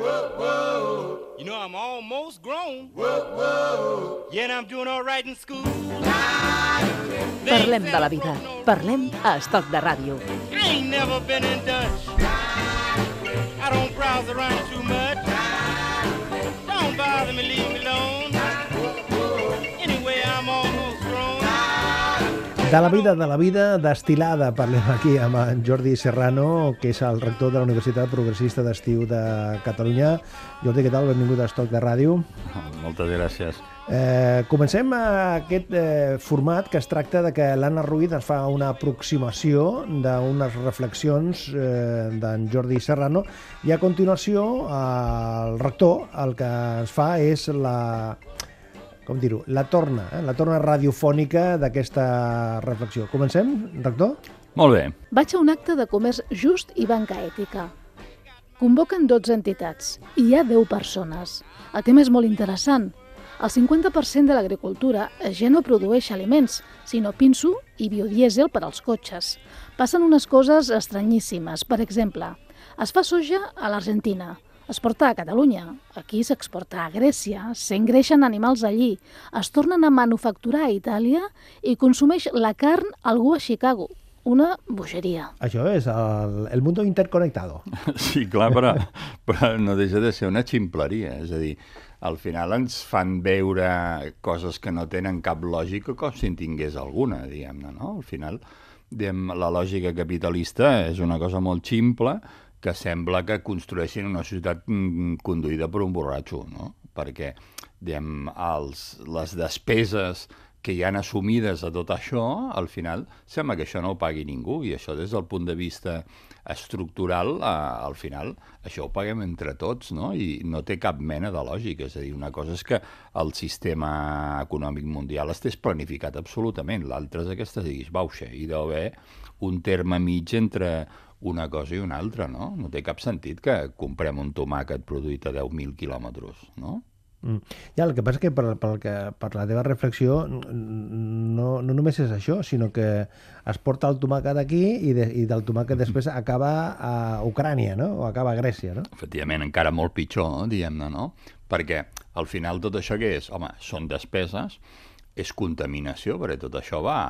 You know I'm almost grown. Yeah, and I'm doing all right in school. Parlem de la vida. Parlem a Estoc de Ràdio. I ain't never been in Dutch. I don't browse around too much. Don't bother me, leave me alone. De la vida, de la vida destilada, parlem aquí amb en Jordi Serrano, que és el rector de la Universitat Progressista d'Estiu de Catalunya. Jordi, què tal? Benvingut a Estoc de Ràdio. Moltes gràcies. Eh, comencem aquest eh, format que es tracta de que l'Anna Ruiz es fa una aproximació d'unes reflexions eh, d'en Jordi Serrano i a continuació el rector el que es fa és la com dir-ho, la torna, eh? la torna radiofònica d'aquesta reflexió. Comencem, rector? Molt bé. Vaig a un acte de comerç just i banca ètica. Convoquen 12 entitats i hi ha 10 persones. El tema és molt interessant. El 50% de l'agricultura ja no produeix aliments, sinó pinso i biodiesel per als cotxes. Passen unes coses estranyíssimes. Per exemple, es fa soja a l'Argentina, es porta a Catalunya, aquí s'exporta a Grècia, s'engreixen animals allí, es tornen a manufacturar a Itàlia i consumeix la carn algú a Chicago. Una bogeria. Això és el, el mundo interconectado. Sí, clar, però, però no deixa de ser una ximpleria. És a dir, al final ens fan veure coses que no tenen cap lògica com si en tingués alguna, diguem-ne, no? Al final, diguem, la lògica capitalista és una cosa molt ximple que sembla que construeixin una societat mm, conduïda per un borratxo, no? Perquè, diguem, els, les despeses que hi han assumides a tot això, al final sembla que això no ho pagui ningú i això des del punt de vista estructural, eh, al final això ho paguem entre tots no? i no té cap mena de lògica. És a dir, una cosa és que el sistema econòmic mundial estés planificat absolutament, l'altra és aquesta diguis bauxa i deu haver un terme mig entre una cosa i una altra, no? No té cap sentit que comprem un tomàquet produït a 10.000 quilòmetres, no? Mm. Ja, el que passa és que per, per, que, per la teva reflexió no, no només és això, sinó que es porta el tomàquet aquí i, de, i del tomàquet després acaba a Ucrània, no? O acaba a Grècia, no? Efectivament, encara molt pitjor, diguem-ne, no? Perquè al final tot això què és? Home, són despeses, és contaminació, perquè tot això va...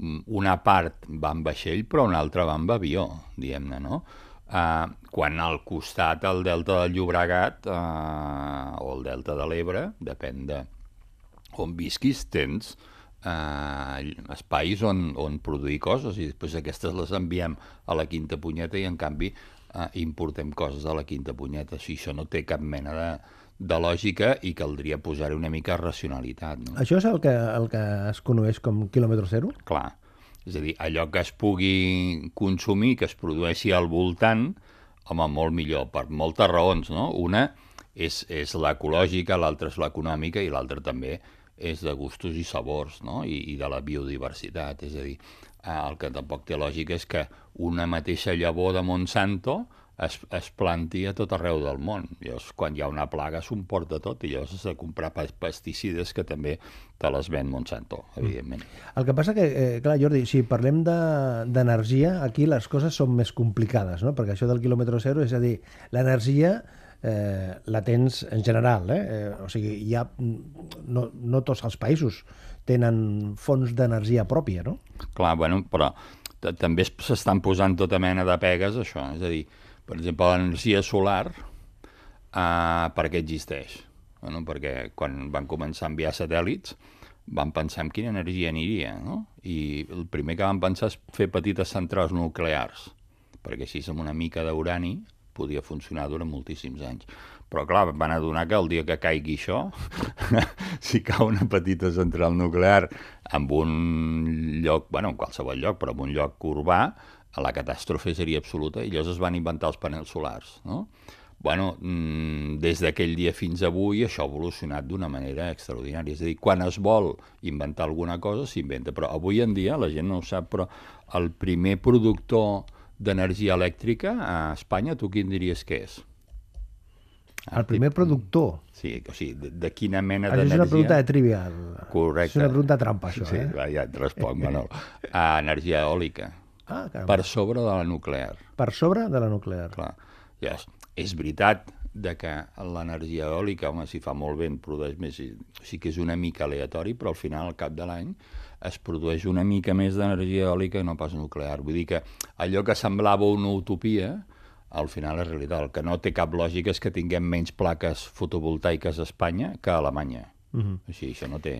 Una part va en vaixell, però una altra va en avió, diguem-ne, no? Uh, quan al costat el delta del Llobregat uh, o el delta de l'Ebre, depèn de on visquis, tens uh, espais on, on produir coses i després aquestes les enviem a la quinta punyeta i en canvi uh, importem coses a la quinta punyeta. Sigui, això no té cap mena de, de lògica i caldria posar-hi una mica racionalitat. No? Això és el que, el que es coneix com quilòmetre zero? Clar. És a dir, allò que es pugui consumir, que es produeixi al voltant, home, molt millor, per moltes raons, no? Una és, és l'ecològica, l'altra és l'econòmica i l'altra també és de gustos i sabors, no? I, I de la biodiversitat. És a dir, el que tampoc té lògica és que una mateixa llavor de Monsanto es, es planti a tot arreu del món. Llavors, quan hi ha una plaga s'ho emporta tot i llavors has de comprar pesticides que també te les ven Monsanto, evidentment. El que passa que, eh, clar, Jordi, si parlem d'energia, de, aquí les coses són més complicades, no? perquè això del quilòmetre zero, és a dir, l'energia eh, la tens en general, eh? eh o sigui, hi ha, no, no tots els països tenen fonts d'energia pròpia, no? Clar, bueno, però també s'estan posant tota mena de pegues, això, és a dir, per exemple, l'energia solar, eh, per què existeix? Bueno, perquè quan van començar a enviar satèl·lits van pensar en quina energia aniria, no? I el primer que van pensar és fer petites centrals nuclears, perquè així amb una mica d'urani podia funcionar durant moltíssims anys. Però, clar, van adonar que el dia que caigui això, si cau una petita central nuclear en un lloc, bueno, en qualsevol lloc, però en un lloc urbà, la catàstrofe seria absoluta i llavors es van inventar els panels solars, no? bueno, mmm, des d'aquell dia fins avui això ha evolucionat d'una manera extraordinària. És a dir, quan es vol inventar alguna cosa, s'inventa. Però avui en dia, la gent no ho sap, però el primer productor d'energia elèctrica a Espanya, tu quin diries que és? El primer productor? Sí, o sigui, de, de quina mena d'energia... és una pregunta de trivial. Correcte. És una pregunta trampa, això, sí, eh? Sí, ja et responc, Manol. A energia eòlica. Ah, per sobre de la nuclear. Per sobre de la nuclear. Clar. Ja, és veritat de que l'energia eòlica, home, si fa molt vent, produeix més, sí que és una mica aleatori, però al final, al cap de l'any, es produeix una mica més d'energia eòlica i no pas nuclear. Vull dir que allò que semblava una utopia, al final és realitat. El que no té cap lògica és que tinguem menys plaques fotovoltaiques a Espanya que a Alemanya. Uh -huh. O sigui, això no té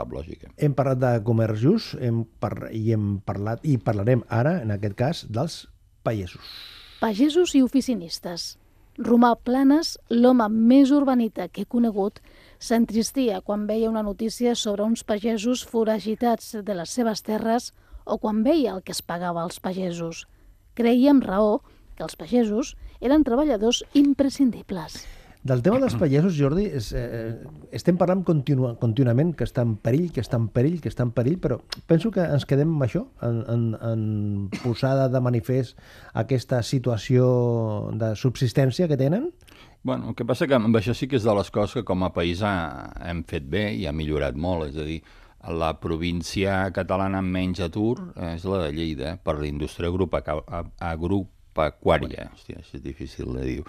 cap lògica. Hem parlat de comerç just hem par i hem parlat i parlarem ara, en aquest cas, dels pagesos. Pagesos i oficinistes. Romà Planes, l'home més urbanita que he conegut, s'entristia quan veia una notícia sobre uns pagesos foragitats de les seves terres o quan veia el que es pagava als pagesos. Creia amb raó que els pagesos eren treballadors imprescindibles. Del tema dels pagesos, Jordi, és, eh, estem parlant continu contínuament que està en perill, que està en perill, que està en perill, però penso que ens quedem amb això, en, en, en posada de manifest aquesta situació de subsistència que tenen? Bueno, el que passa que amb això sí que és de les coses que com a país hem fet bé i ha millorat molt, és a dir, la província catalana amb menys atur és la de Lleida, per la indústria agropecuària. Hòstia, és difícil de dir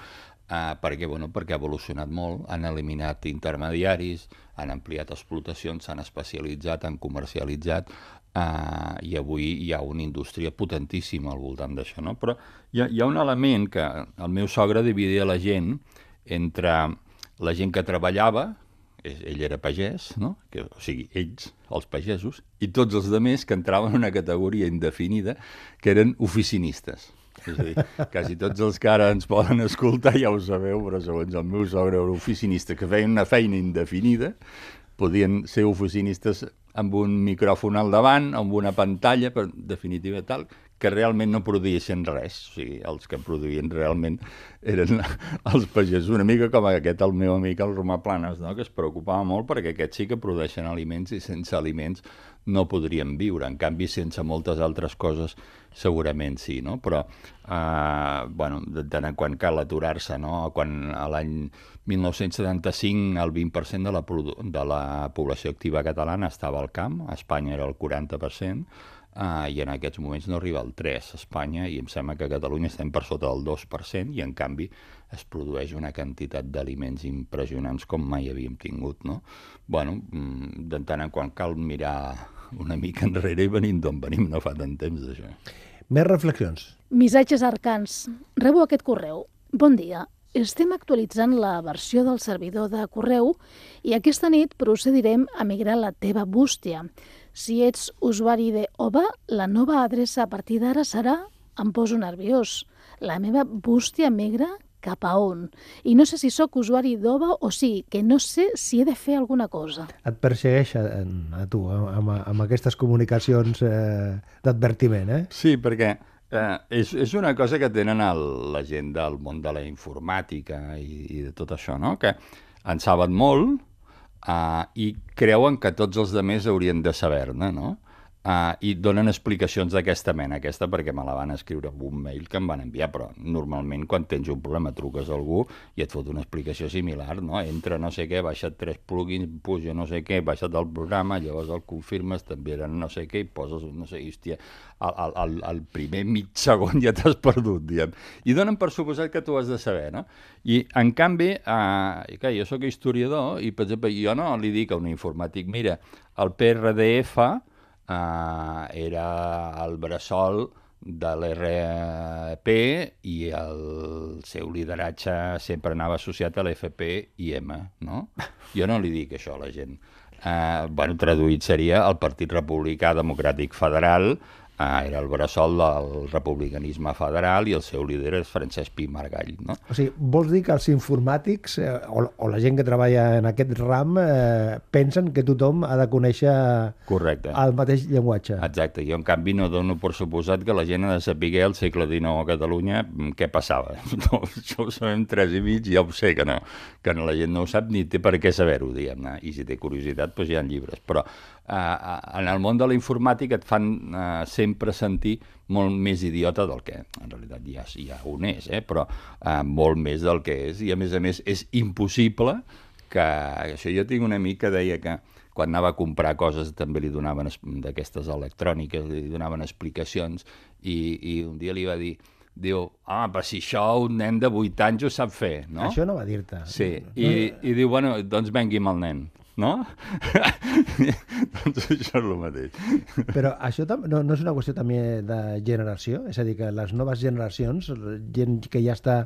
Uh, perquè, bueno, perquè ha evolucionat molt, han eliminat intermediaris, han ampliat explotacions, s'han especialitzat, han comercialitzat, uh, i avui hi ha una indústria potentíssima al voltant d'això. No? Però hi ha, hi ha un element que el meu sogre dividia la gent entre la gent que treballava, ell era pagès, no? que, o sigui, ells, els pagesos, i tots els altres que entraven en una categoria indefinida, que eren oficinistes. És a dir, quasi tots els que ara ens poden escoltar ja ho sabeu, però segons el meu sogre era oficinista que feien una feina indefinida, podien ser oficinistes amb un micròfon al davant, amb una pantalla, per definitiva tal, que realment no produïssin res. O sigui, els que produïen realment eren els pagesos, una mica com aquest, el meu amic, el Romà Planes, no? que es preocupava molt perquè aquests sí que produeixen aliments i sense aliments no podríem viure. En canvi, sense moltes altres coses, segurament sí, no? Però, eh, bueno, de tant en quant cal aturar-se, no? Quan a l'any 1975 el 20% de la, de la població activa catalana estava al camp, a Espanya era el 40%, uh, i en aquests moments no arriba al 3 a Espanya i em sembla que a Catalunya estem per sota del 2% i en canvi es produeix una quantitat d'aliments impressionants com mai havíem tingut, no? bueno, mm, de tant en quan cal mirar una mica enrere i venim d'on venim, no fa tant temps d'això. Més reflexions. Missatges arcans. Rebo aquest correu. Bon dia. Estem actualitzant la versió del servidor de correu i aquesta nit procedirem a migrar la teva bústia. Si ets usuari de OVA, la nova adreça a partir d'ara serà em poso nerviós. La meva bústia migra cap a on? I no sé si sóc usuari d'OVA o sí, que no sé si he de fer alguna cosa. Et persegueix a, a tu, amb, amb aquestes comunicacions eh, d'advertiment, eh? Sí, perquè eh, és, és una cosa que tenen el, la gent del món de la informàtica i, i de tot això, no? que en saben molt, uh, i creuen que tots els demés haurien de saber-ne, no? Uh, I donen explicacions d'aquesta mena, aquesta perquè me la van escriure amb un mail que em van enviar, però normalment quan tens un problema truques a algú i et fot una explicació similar, no? Entra no sé què, baixa't tres plugins, puja no sé què, baixa't del programa, llavors el confirmes, també eren no sé què, i poses, no sé, hòstia, al, al, al primer mig segon ja t'has perdut, diguem. I donen per suposat que tu has de saber, no? I, en canvi, eh, que jo sóc historiador i, per exemple, jo no li dic a un informàtic, mira, el PRDF eh, era el bressol de l'RP i el seu lideratge sempre anava associat a l'FP i M, no? Jo no li dic això a la gent. Eh, bueno, traduït seria el Partit Republicà Democràtic Federal, Ah, era el bressol del republicanisme federal i el seu líder és Francesc Pi Margall. No? O sigui, vols dir que els informàtics eh, o, o la gent que treballa en aquest ram eh, pensen que tothom ha de conèixer Correcte. el mateix llenguatge? Exacte. Jo, en canvi, no dono per suposat que la gent ha de saber al segle XIX a Catalunya mm, què passava. No, això ho sabem tres i mig, ja ho sé que no, que la gent no ho sap ni té per què saber-ho, diguem-ne. I si té curiositat, doncs hi ha llibres. Però en el món de la informàtica et fan eh, sempre sentir molt més idiota del que en realitat ja, ja un és, eh? però eh, molt més del que és. I a més a més és impossible que... Això jo tinc un amic que deia que quan anava a comprar coses també li donaven d'aquestes electròniques, li donaven explicacions i, i un dia li va dir diu, ah, però si això un nen de 8 anys ho sap fer, no? Això no va dir-te. Sí, i, i diu, bueno, doncs vengui amb el nen, no? doncs això és el mateix. Però això no, no és una qüestió també de generació? És a dir, que les noves generacions, gent que ja està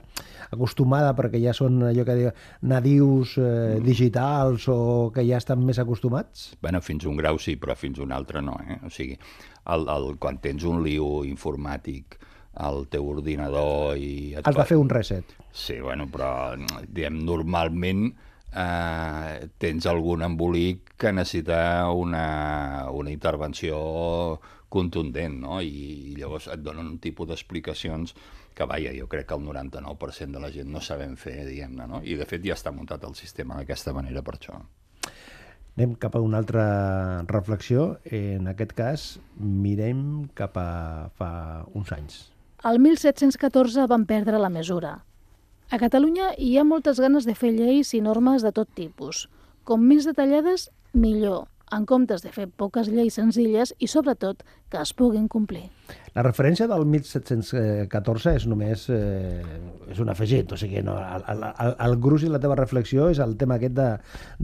acostumada perquè ja són allò que diu, nadius eh, digitals o que ja estan més acostumats? Bueno, fins un grau sí, però fins un altre no, eh? O sigui, el, el, quan tens un liu informàtic al teu ordinador i... Et Has de fer un reset. Sí, bueno, però diguem, normalment eh, tens algun embolic que necessita una, una intervenció contundent, no? I, i llavors et donen un tipus d'explicacions que, vaja, jo crec que el 99% de la gent no sabem fer, diguem-ne, no? I, de fet, ja està muntat el sistema d'aquesta manera per això. Anem cap a una altra reflexió. En aquest cas, mirem cap a fa uns anys. El 1714 van perdre la mesura. A Catalunya hi ha moltes ganes de fer lleis i normes de tot tipus. Com més detallades, millor, en comptes de fer poques lleis senzilles i, sobretot, que es puguin complir. La referència del 1714 és només eh, és un afegit, o sigui, no, el, el, el, gruix i la teva reflexió és el tema aquest de,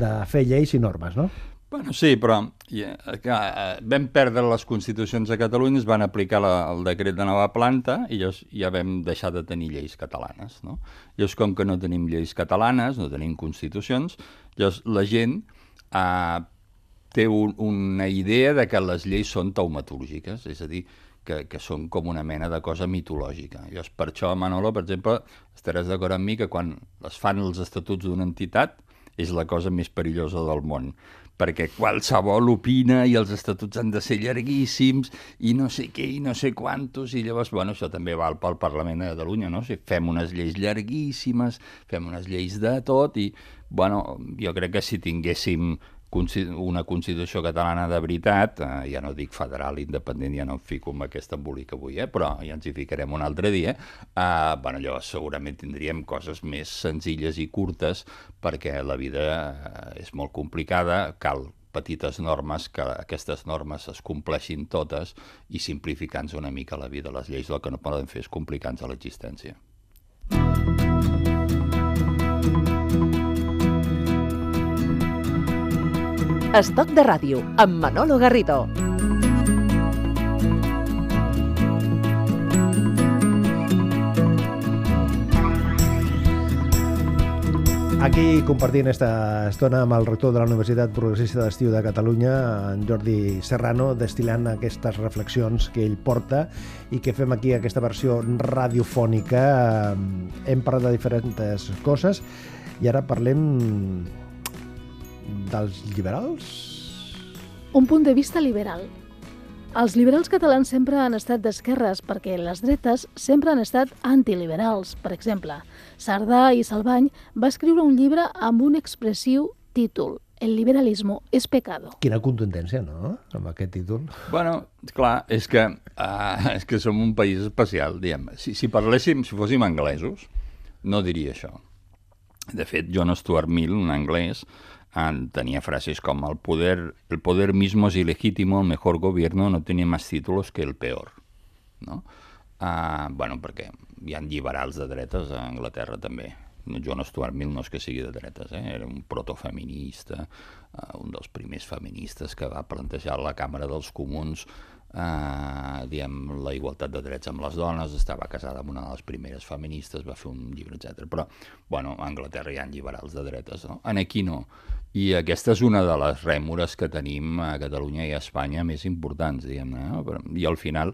de fer lleis i normes, no? Bueno, sí, però ja, que, eh, vam perdre les constitucions a Catalunya, es van aplicar la, el decret de nova planta i llavors ja vam deixar de tenir lleis catalanes. No? Llavors, com que no tenim lleis catalanes, no tenim constitucions, llavors la gent eh, té un, una idea de que les lleis són taumatúrgiques, és a dir, que, que són com una mena de cosa mitològica. Llavors, per això, Manolo, per exemple, estaràs d'acord amb mi que quan es fan els estatuts d'una entitat és la cosa més perillosa del món, perquè qualsevol opina i els estatuts han de ser llarguíssims i no sé què i no sé quantos, i llavors, bueno, això també val pel Parlament de Catalunya, no? Si fem unes lleis llarguíssimes, fem unes lleis de tot, i, bueno, jo crec que si tinguéssim una Constitució catalana de veritat, eh, ja no dic federal, independent, ja no em fico amb aquest embolic avui, eh, però ja ens hi ficarem un altre dia, eh, bueno, llavors segurament tindríem coses més senzilles i curtes perquè la vida eh, és molt complicada, cal petites normes, que aquestes normes es compleixin totes i simplificant una mica la vida. Les lleis el que no poden fer és complicar-nos l'existència. Estoc de ràdio, amb Manolo Garrido. Aquí compartint esta estona amb el rector de la Universitat Progressista d'Estiu de Catalunya, en Jordi Serrano, destilant aquestes reflexions que ell porta i que fem aquí aquesta versió radiofònica. Hem parlat de diferents coses i ara parlem dels liberals? Un punt de vista liberal. Els liberals catalans sempre han estat d'esquerres perquè les dretes sempre han estat antiliberals. Per exemple, Sardà i Salvany va escriure un llibre amb un expressiu títol El liberalismo es pecado. Quina contundència, no?, amb aquest títol. Bueno, clar, és que, uh, és que som un país especial, diguem. Si, si parléssim, si fóssim anglesos, no diria això. De fet, John Stuart Mill, un anglès, tenia frases com el poder, el poder mismo es ilegítimo, el mejor gobierno no tiene más títulos que el peor. No? Uh, bueno, perquè hi ha liberals de dretes a Anglaterra també. John Stuart Mill no és que sigui de dretes, eh? era un protofeminista, uh, un dels primers feministes que va plantejar a la Càmera dels Comuns eh, diem, la igualtat de drets amb les dones, estava casada amb una de les primeres feministes, va fer un llibre, etc. Però, bueno, a Anglaterra hi ha lliberals de dretes, no? En aquí no. I aquesta és una de les rèmores que tenim a Catalunya i a Espanya més importants, diguem-ne. No? I al final,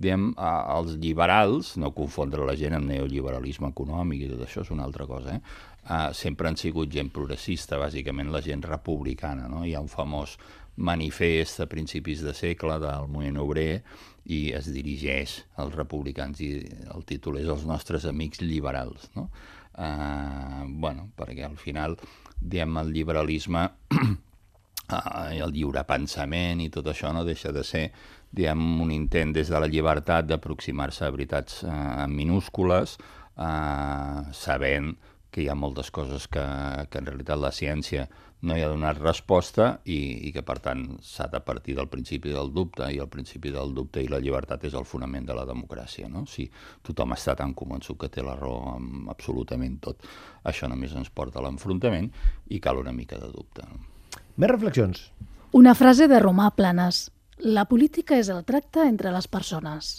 diguem, els liberals, no confondre la gent amb neoliberalisme econòmic i tot això és una altra cosa, eh? Uh, sempre han sigut gent progressista, bàsicament la gent republicana. No? Hi ha un famós manifest a principis de segle del moviment obrer i es dirigeix als republicans i el títol és Els nostres amics liberals. No? Uh, bueno, perquè al final, diem, el liberalisme eh, el lliure pensament i tot això no deixa de ser diguem, un intent des de la llibertat d'aproximar-se a veritats eh, minúscules, eh, sabent que hi ha moltes coses que, que en realitat la ciència no hi ha donat resposta i, i que, per tant, s'ha de partir del principi del dubte i el principi del dubte i la llibertat és el fonament de la democràcia. No? Si tothom està tan convençut que té la raó amb absolutament tot, això només ens porta a l'enfrontament i cal una mica de dubte. No? Més reflexions. Una frase de Romà Planes. La política és el tracte entre les persones.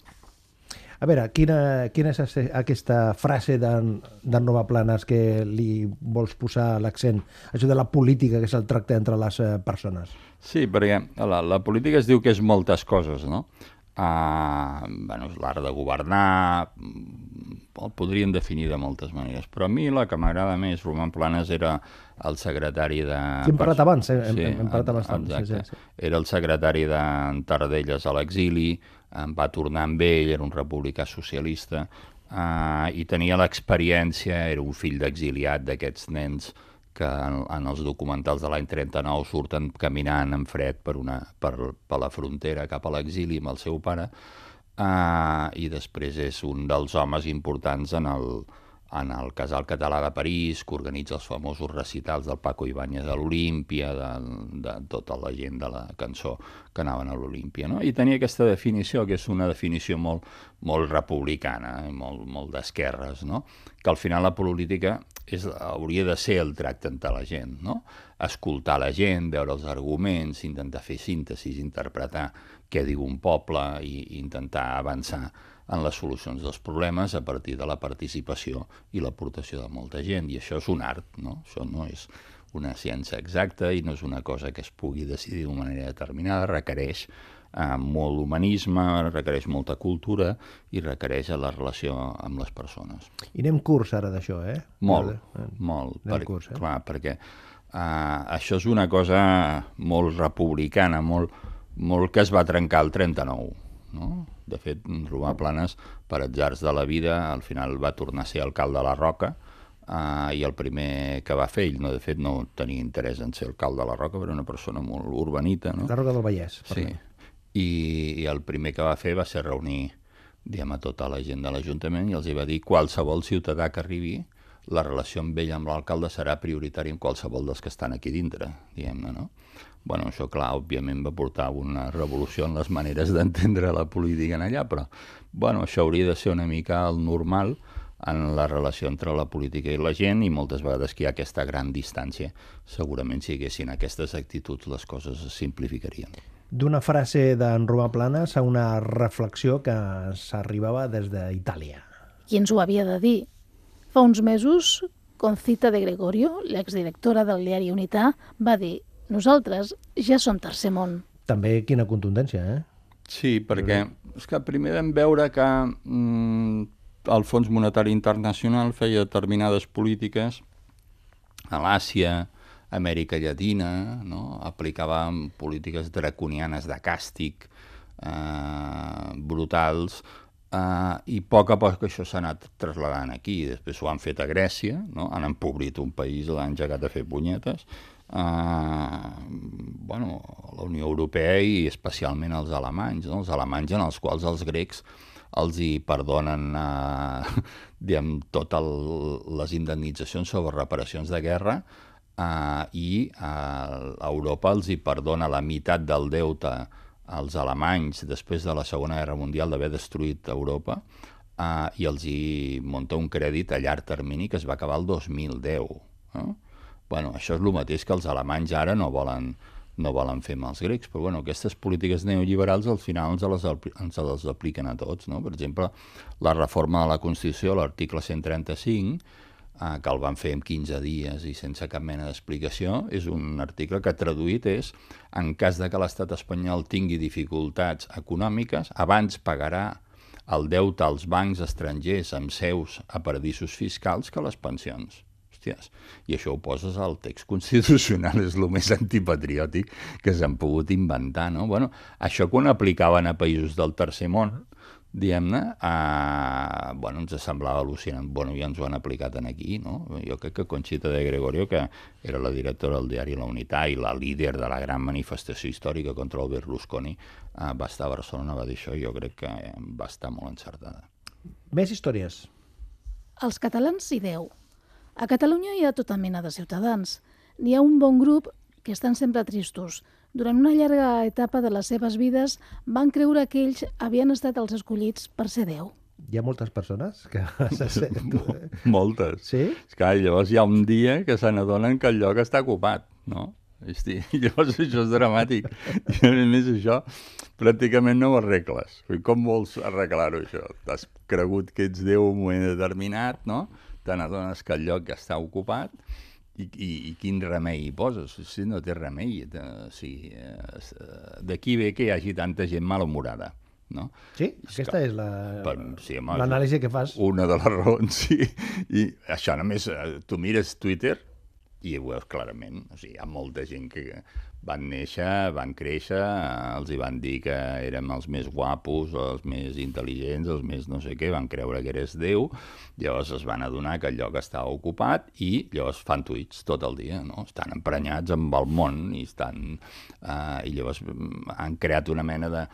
A veure, quina, quina és aquesta frase d'en Nova Planes que li vols posar l'accent? Això de la política, que és el tracte entre les eh, persones. Sí, perquè la, la política es diu que és moltes coses, no? Uh, bueno, l'art de governar, el podríem definir de moltes maneres, però a mi la que m'agrada més, Roman Planes, era el secretari de... Sí, hem parlat abans, eh? hem, sí, hem parlat abans. Exacte. Sí, sí, sí. Era el secretari de Tardelles a l'exili, em va tornar amb ell, era un republicà socialista, uh, i tenia l'experiència, era un fill d'exiliat d'aquests nens que en, en els documentals de l'any 39 surten caminant en fred per, una, per, per la frontera cap a l'exili amb el seu pare, uh, i després és un dels homes importants en el, en el Casal Català de París, que organitza els famosos recitals del Paco Ibáñez a l'Olímpia, de, de tota la gent de la cançó que anaven a l'Olímpia. No? I tenia aquesta definició, que és una definició molt, molt republicana, eh? molt, molt d'esquerres, no? que al final la política és, hauria de ser el tracte entre la gent, no? escoltar la gent, veure els arguments, intentar fer síntesis, interpretar què diu un poble i, i intentar avançar en les solucions dels problemes a partir de la participació i l'aportació de molta gent. I això és un art, no? Això no és una ciència exacta i no és una cosa que es pugui decidir d'una manera determinada, requereix eh, molt humanisme, requereix molta cultura i requereix la relació amb les persones. I anem curs ara d'això, eh? Molt, eh, molt. Anem per, curs, eh? Clar, perquè eh, això és una cosa molt republicana, molt, molt que es va trencar el 39, no? De fet, Romà Planes, per atzars de la vida, al final va tornar a ser alcalde de la Roca, uh, i el primer que va fer, ell no, de fet no tenia interès en ser alcalde de la Roca, però era una persona molt urbanita. No? La Roca del Vallès. Sí, I, i el primer que va fer va ser reunir diguem, a tota la gent de l'Ajuntament i els hi va dir qualsevol ciutadà que arribi la relació amb ell, amb l'alcalde, serà prioritària en qualsevol dels que estan aquí dintre, diguem-ne, no? Bueno, això, clar, òbviament va portar una revolució en les maneres d'entendre la política en allà, però bueno, això hauria de ser una mica el normal en la relació entre la política i la gent i moltes vegades que hi ha aquesta gran distància. Segurament si hi haguessin aquestes actituds les coses es simplificarien. D'una frase d'en Romà Planes a una reflexió que s'arribava des d'Itàlia. Qui ens ho havia de dir? Fa uns mesos, Concita de Gregorio, l'exdirectora del diari Unità, va dir nosaltres ja som tercer món. També quina contundència, eh? Sí, perquè és que primer vam veure que mm, el Fons Monetari Internacional feia determinades polítiques a l'Àsia, Amèrica Llatina, no? aplicava polítiques draconianes de càstig eh, brutals eh, i a poc a poc això s'ha anat trasladant aquí. Després ho han fet a Grècia, no? han empobrit un país, l'han engegat a fer punyetes, eh, bueno, la Unió Europea i especialment els alemanys, no? els alemanys en els quals els grecs els hi perdonen eh, diguem, totes les indemnitzacions sobre reparacions de guerra eh, i eh, Europa els hi perdona la meitat del deute als alemanys després de la Segona Guerra Mundial d'haver destruït Europa eh, i els hi munta un crèdit a llarg termini que es va acabar el 2010. Eh? Bueno, això és el mateix que els alemanys ara no volen, no volen fer amb els grecs, però bueno, aquestes polítiques neoliberals al final ens les, ens les apliquen a tots. No? Per exemple, la reforma de la Constitució, l'article 135, eh, que el van fer en 15 dies i sense cap mena d'explicació, és un article que traduït és en cas de que l'estat espanyol tingui dificultats econòmiques, abans pagarà el deute als bancs estrangers amb seus a paradisos fiscals que les pensions hòsties, i això ho poses al text constitucional, és el més antipatriòtic que s'han pogut inventar, no? Bueno, això quan aplicaven a països del tercer món, diguem-ne, eh, bueno, ens semblava al·lucinant. Bueno, ja ens ho han aplicat en aquí, no? Jo crec que Conxita de Gregorio, que era la directora del diari La Unitat i la líder de la gran manifestació històrica contra el Berlusconi, eh, va estar a Barcelona, va dir això, i jo crec que va estar molt encertada. Més històries. Els catalans i Déu. A Catalunya hi ha tota mena de ciutadans. N'hi ha un bon grup que estan sempre tristos. Durant una llarga etapa de les seves vides van creure que ells havien estat els escollits per ser Déu. Hi ha moltes persones que... se- tu- Moltes. Sí? Esclar, llavors hi ha un dia que se n'adonen que el lloc està ocupat, no? Hosti, llavors això és dramàtic. I a més això pràcticament no ho arregles. Com vols arreglar-ho això? T'has cregut que ets Déu en un moment determinat, no? Te n'adones que el lloc està ocupat i, i, i quin remei hi poses? Si no té remei. De, o sigui, eh, eh, d'aquí ve que hi hagi tanta gent malhumorada, no? Sí? Aquesta és la- Per- sí, home, l'anàlisi que fas. una de les raons, sí. I això només, eh, tu mires Twitter i ho veus clarament. O sigui, hi ha molta gent que van néixer, van créixer, els hi van dir que érem els més guapos, els més intel·ligents, els més no sé què, van creure que eres Déu, llavors es van adonar que el lloc estava ocupat i llavors fan tuits tot el dia, no? Estan emprenyats amb el món i estan... Eh, I llavors mm, han creat una mena de...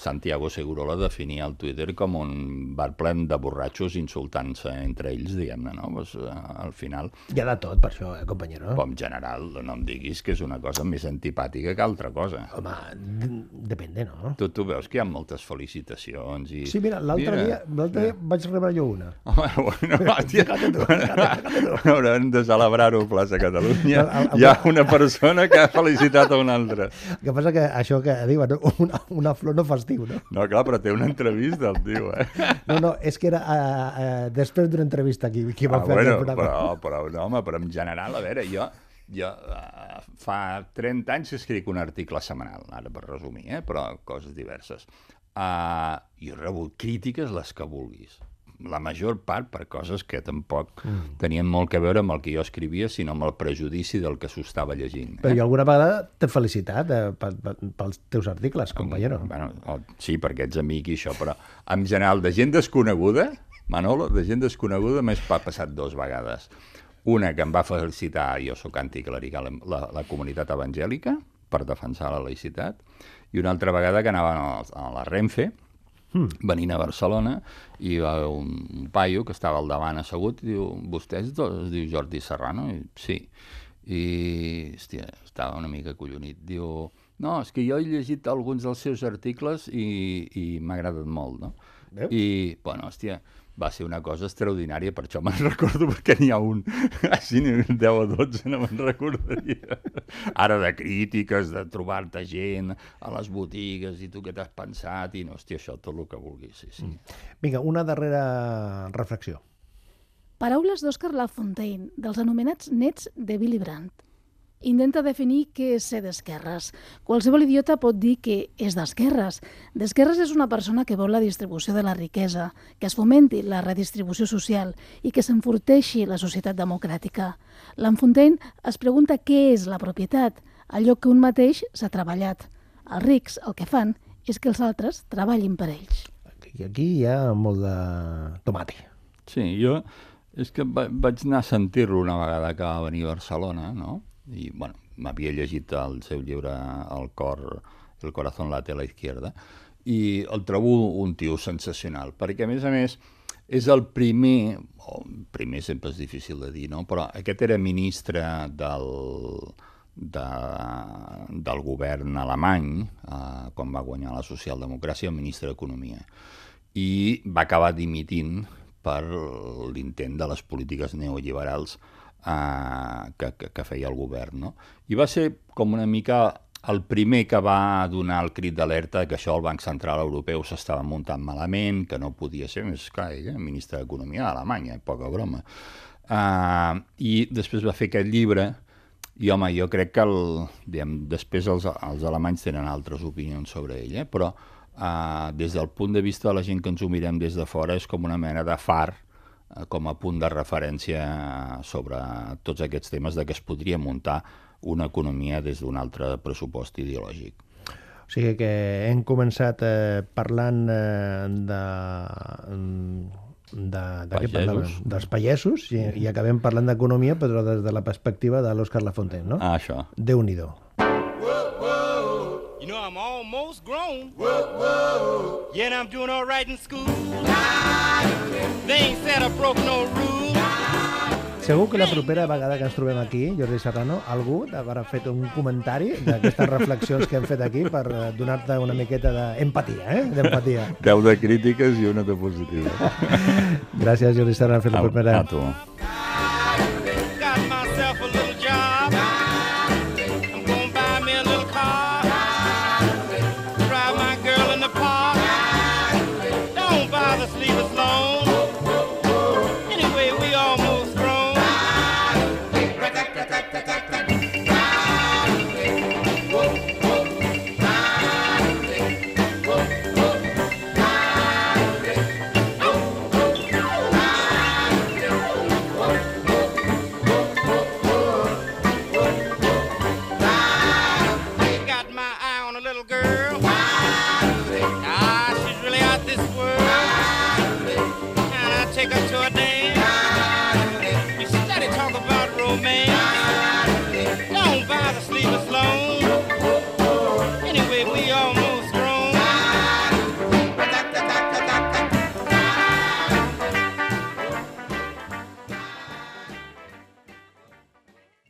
Santiago Segurola definia el Twitter com un bar ple de borratxos insultant-se entre ells, diguem-ne, no? Pues, eh, al final, Hi ha de tot, per això, eh, companyero? com general, no em diguis que és una cosa més antipàtica que altra cosa. Home, d- depende, no? Tu, tu veus que hi ha moltes felicitacions i... Sí, mira, l'altre dia, l'altre dia vaig rebre jo una. Home, bueno, hòstia, haurem de celebrar-ho a Plaça Catalunya. El- el- Hi ha una persona que ha felicitat a una altra. El que passa que això que diuen, una, una flor no fa estiu, no? No, clar, però té una entrevista el tio, eh? No, no, és que era uh, uh, després d'una entrevista aquí, que va Ah, fer bueno, programa. però, però, no, home, però en general, a veure, jo, jo uh, fa 30 anys que escric un article setmanal, ara per resumir, eh? però coses diverses. Uh, jo he rebut crítiques les que vulguis. La major part per coses que tampoc mm. tenien molt que veure amb el que jo escrivia, sinó amb el prejudici del que s'ho estava llegint. Però jo alguna vegada t'he felicitat eh, pel- pel- pels teus articles, companyero. Bueno, o- sí, perquè ets amic i això, però en general, de gent desconeguda, Manolo, de gent desconeguda m'he pa- passat dos vegades. Una que em va felicitar, jo sóc anticlerical, la, la comunitat evangèlica, per defensar la laïcitat, i una altra vegada que anava a, la Renfe, venint a Barcelona, i va haver un, paio que estava al davant assegut i diu, vostè és dos? Diu Jordi Serrano? I, sí. I, hòstia, estava una mica collonit. Diu, no, és que jo he llegit alguns dels seus articles i, i m'ha agradat molt, no? Veus? I, bueno, hòstia, va ser una cosa extraordinària, per això me'n recordo, perquè n'hi ha un, així n'hi ha un 10 o 12, no me'n recordaria. Ara de crítiques, de trobar-te gent a les botigues i tu què t'has pensat, i no, hòstia, això tot el que vulguis, sí, sí. Vinga, una darrera reflexió. Paraules d'Òscar Lafontaine, dels anomenats nets de Willy Brandt. Intenta definir què és ser d'esquerres. Qualsevol idiota pot dir que és d'esquerres. D'esquerres és una persona que vol la distribució de la riquesa, que es fomenti la redistribució social i que s'enforteixi la societat democràtica. Lafontaine es pregunta què és la propietat, allò que un mateix s'ha treballat. Els rics el que fan és que els altres treballin per ells. I aquí hi ha molt de tomate. Sí, jo és que va, vaig anar a sentir-lo una vegada que va venir a Barcelona, no? I, bueno, m'havia llegit el seu llibre El cor, El corazón late a la izquierda, i el trobo un tio sensacional, perquè, a més a més, és el primer, o primer sempre és difícil de dir, no? però aquest era ministre del, de, del govern alemany, eh, quan va guanyar la socialdemocràcia, el ministre d'Economia, i va acabar dimitint per l'intent de les polítiques neoliberals eh, que, que, que feia el govern. No? I va ser com una mica el primer que va donar el crit d'alerta que això el Banc Central Europeu s'estava muntant malament, que no podia ser, més clar, ell, eh, ministre d'Economia d'Alemanya, poca broma. Uh, I després va fer aquest llibre, i home, jo crec que el, diguem, després els, els alemanys tenen altres opinions sobre ell, eh? però uh, des del punt de vista de la gent que ens ho mirem des de fora és com una mena de far com a punt de referència sobre tots aquests temes de que es podria muntar una economia des d'un altre pressupost ideològic. O sigui que hem començat eh, parlant eh, de, de, de què Pagesos. parlàvem? Dels pagesos i, i acabem parlant d'economia però des de la perspectiva de l'Òscar Lafontaine, no? Ah, això. Know, I'm almost grown. Yeah, and I'm doing all right in school. They ain't said I broke no rule. Segur que la propera vegada que ens trobem aquí, Jordi Serrano, algú haurà fet un comentari d'aquestes reflexions que hem fet aquí per eh, donar-te una miqueta d'empatia, eh? D'empatia. 10 de crítiques i una de positiva. Gràcies, Jordi Serrano, per fer la propera. a tu.